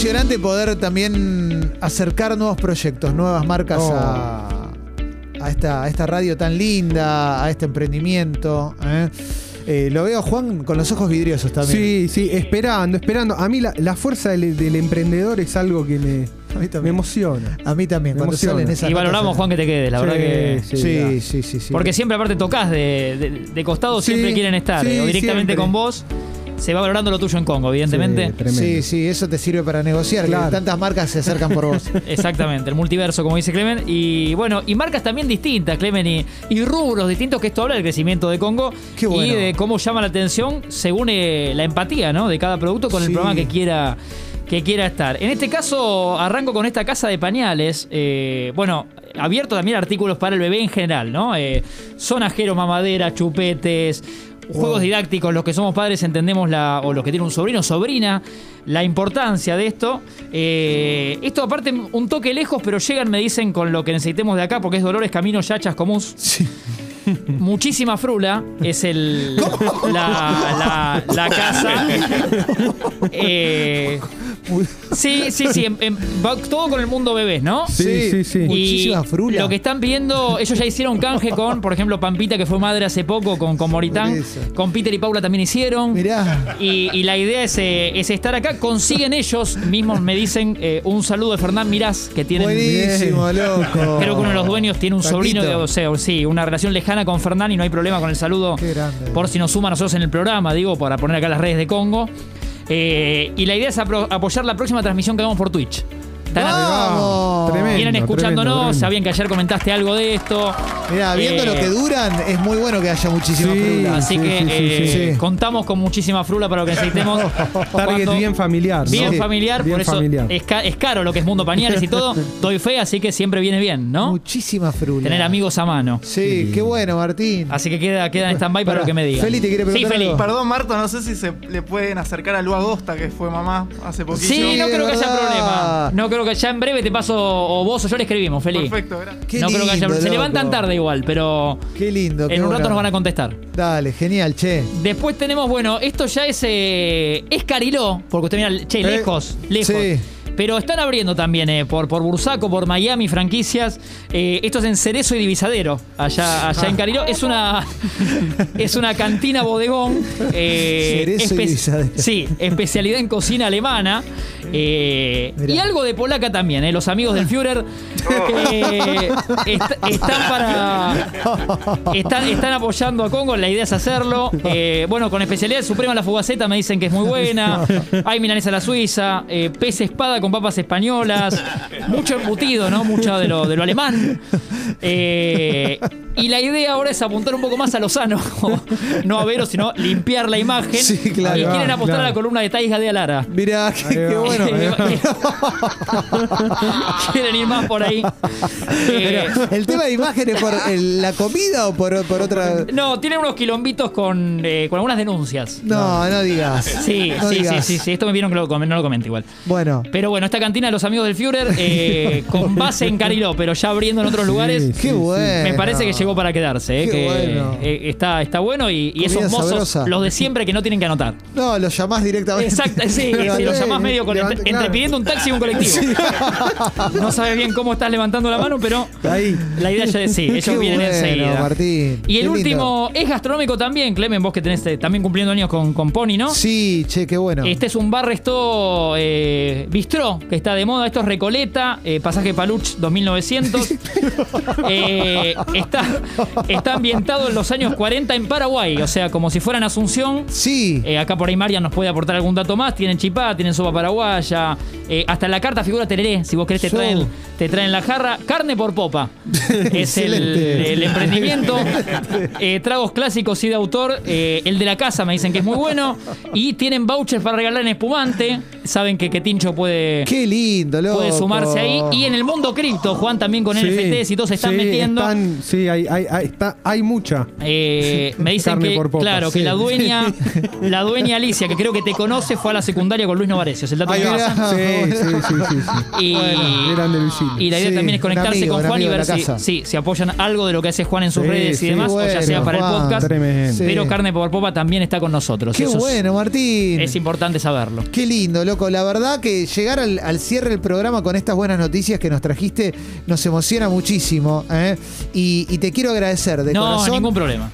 emocionante poder también acercar nuevos proyectos, nuevas marcas Oh. a, a esta, a esta radio tan linda, a este emprendimiento. ¿eh? Eh, lo veo, Juan, con los ojos vidriosos también. Sí, sí, esperando, esperando. A mí la, la fuerza del, del emprendedor es algo que me, A mí me emociona. A mí también, Me cuando emociona. salen esas Y valoramos, notas, Juan, que te quedes, la verdad que. sí. Sí, sí, sí, sí. Porque siempre aparte tocas de, de- de costado, Sí, siempre quieren estar, sí, eh, o directamente siempre. con vos. Se va valorando lo tuyo en Congo, evidentemente. Sí. Sí, sí, eso te sirve para negociar. que tantas marcas se acercan por vos. Exactamente, el multiverso, como dice Clemen. Y bueno, y marcas también distintas, Clemen, y, y rubros distintos, que esto habla del crecimiento de Congo Qué bueno. y de cómo llama la atención según eh, la empatía ¿no? de cada producto con el programa que quiera que quiera estar. En este caso, arranco con esta casa de pañales. eh, bueno, abierto también artículos para el bebé en general, ¿no? Eh, sonajeros, mamaderas, chupetes, juegos didácticos. Los que somos padres entendemos la. o los que tienen un sobrino o sobrina, la importancia de esto. Eh, esto, aparte, un toque lejos, pero llegan, me dicen, con lo que necesitemos de acá, porque es Dolores Camino Yachas Comuns. Sí. Muchísima frula es el la, la- la casa. Eh, sí, sí, sí. va todo con el mundo bebés, ¿no? Sí, sí, sí. Y Muchísima frula. Lo que están viendo, ellos ya hicieron canje con, por ejemplo, Pampita, que fue madre hace poco, con, con Moritán. Con Peter y Paula también hicieron. Mirá. Y, y la idea es, eh, es estar acá. Consiguen ellos mismos, me dicen, eh, un saludo de Fernán Mirás, que tienen. Buenísimo, loco. Creo que uno de los dueños tiene un Paquito. sobrino, de- o sea, sí, una relación lejana con Fernán y no hay problema con el saludo. Qué grande. Por si nos suma a nosotros en el programa, digo, para poner acá las redes de Congo. Eh, y la idea es apoyar la próxima transmisión que hagamos por Twitch. Están- Vamos. Tremendo. Vienen escuchándonos, tremendo. sabían que ayer comentaste algo de esto. Mirá, viendo Eh, lo que duran, es muy bueno que haya muchísima Sí. frula. Así Sí, que sí, eh, sí, sí. contamos con muchísima frula para lo que necesitemos. Target Cuando- bien familiar. ¿no? Bien Sí, familiar, bien por eso familiar. Es, ca- es caro lo que es mundo pañales y todo. Doy fe, así que siempre viene bien, ¿no? Muchísima frula. Tener amigos a mano. Sí, qué bueno, Martín. Así que queda, queda en stand-by para lo que me digan. Feli te quiere Sí, preguntar Feli. algo. Perdón, Marta, no sé si se le pueden acercar a Lu Agosta, que fue mamá hace poquito. Sí, no creo que haya problema. No creo que ya en breve te paso, o vos o yo le escribimos, Feli. Perfecto, gracias. Qué no creo que haya lindo, Se loco. levantan tarde igual, pero Qué lindo. qué en un bueno. rato nos van a contestar. Dale, genial, che. Después tenemos, bueno, esto ya es, eh, es Cariló, porque usted mira, che, lejos, lejos. sí. Pero están abriendo también eh, por, por Bursaco, por Miami, franquicias. Eh, esto es en Cerezo y Divisadero, allá, allá en Cariló. Es una, es una cantina bodegón. eh, Cerezo y espe- Divisadero. Sí, especialidad en cocina alemana. Eh, y algo de polaca también, eh, los amigos del Führer eh, est- están para están, están apoyando a Congo, la idea es hacerlo. Eh, bueno, con especialidad suprema la fugaceta me dicen que es muy buena. Hay milanesa a la suiza, pez espada con papas españolas, mucho embutido, ¿no? Mucho de lo, de lo alemán. Eh, y la idea ahora es apuntar un poco más a lo sano, no a veros, sino limpiar la imagen. Sí, claro. y quieren Ah, apostar a la columna de Taiga de Alara. Mirá, qué, bueno. quieren ir más por ahí. Eh, ¿El tema de imágenes por el- la comida o por, por otra.? no, tienen unos quilombitos con, eh, con algunas denuncias. No, no digas. Sí, No sí, sí, digas. sí, sí. Esto me vieron que lo, no lo comenté igual. Bueno, Pero bueno, esta cantina de los amigos del Führer, eh, con base en Cariló, pero ya abriendo en otros lugares, Sí, qué sí, bueno. me parece que llegó para quedarse. eh, Qué que bueno. eh, está, está bueno y, y esos mozos, sabrosa. los de siempre que no tienen que anotar. No, lo llamás directamente. Exacto, sí, si lo llamás medio con, entre, claro. pidiendo un taxi y un colectivo. No sabes bien cómo estás levantando la mano, pero Ahí. la idea ya es sí, ellos Qué vienen bueno, enseguida. Martín. Y el último es gastronómico también, Clemen, vos que tenés eh, también cumpliendo años con, con Pony, ¿no? Sí, che, qué bueno. Este es un bar resto eh, bistró que está de moda. Esto es Recoleta, eh, pasaje Paluch 2900. Eh, está, está ambientado en los años 40 en Paraguay, o sea, como si fueran Asunción. Sí. Eh, acá por ahí Marian nos puede aportar algún dato más. Tienen chipá, tienen sopa paraguaya. hasta en la carta figura tereré. Si vos querés, te traen, te traen la jarra. Carne por popa. es el, el emprendimiento. Tragos clásicos y de autor. el de la casa me dicen que es muy bueno. Y tienen vouchers para regalar en espumante. Saben que, que Tincho puede, Qué lindo, loco. puede sumarse ahí. Y en el mundo cripto, Juan también con Sí, NFTs y todo se están sí, metiendo. están- sí, hay, hay, hay, está, hay mucha. Eh, me dicen Carne que, por claro, que sí. la dueña, la dueña Alicia, que creo que te conoce, fue a la secundaria con Luis Novaresios. El dato Ahí que va. pasa. Sí, sí, sí, sí, sí. Y, Bueno, grande Luisito. y la idea Sí, también es un conectarse amigo, con un Juan y amigo de ver la si, casa. sí, si apoyan algo de lo que hace Juan en sus Sí, redes sí, y demás, o ya bueno, sea para Juan. el podcast. Tremendo. Sí. Pero Carne por Popa también está con nosotros. Qué Eso es- bueno, Martín. es importante saberlo. Qué lindo, loco. La verdad que llegar al, al cierre del programa con estas buenas noticias que nos trajiste nos emociona muchísimo. ¿eh? Y, y te quiero agradecer de No, corazón. ningún problema.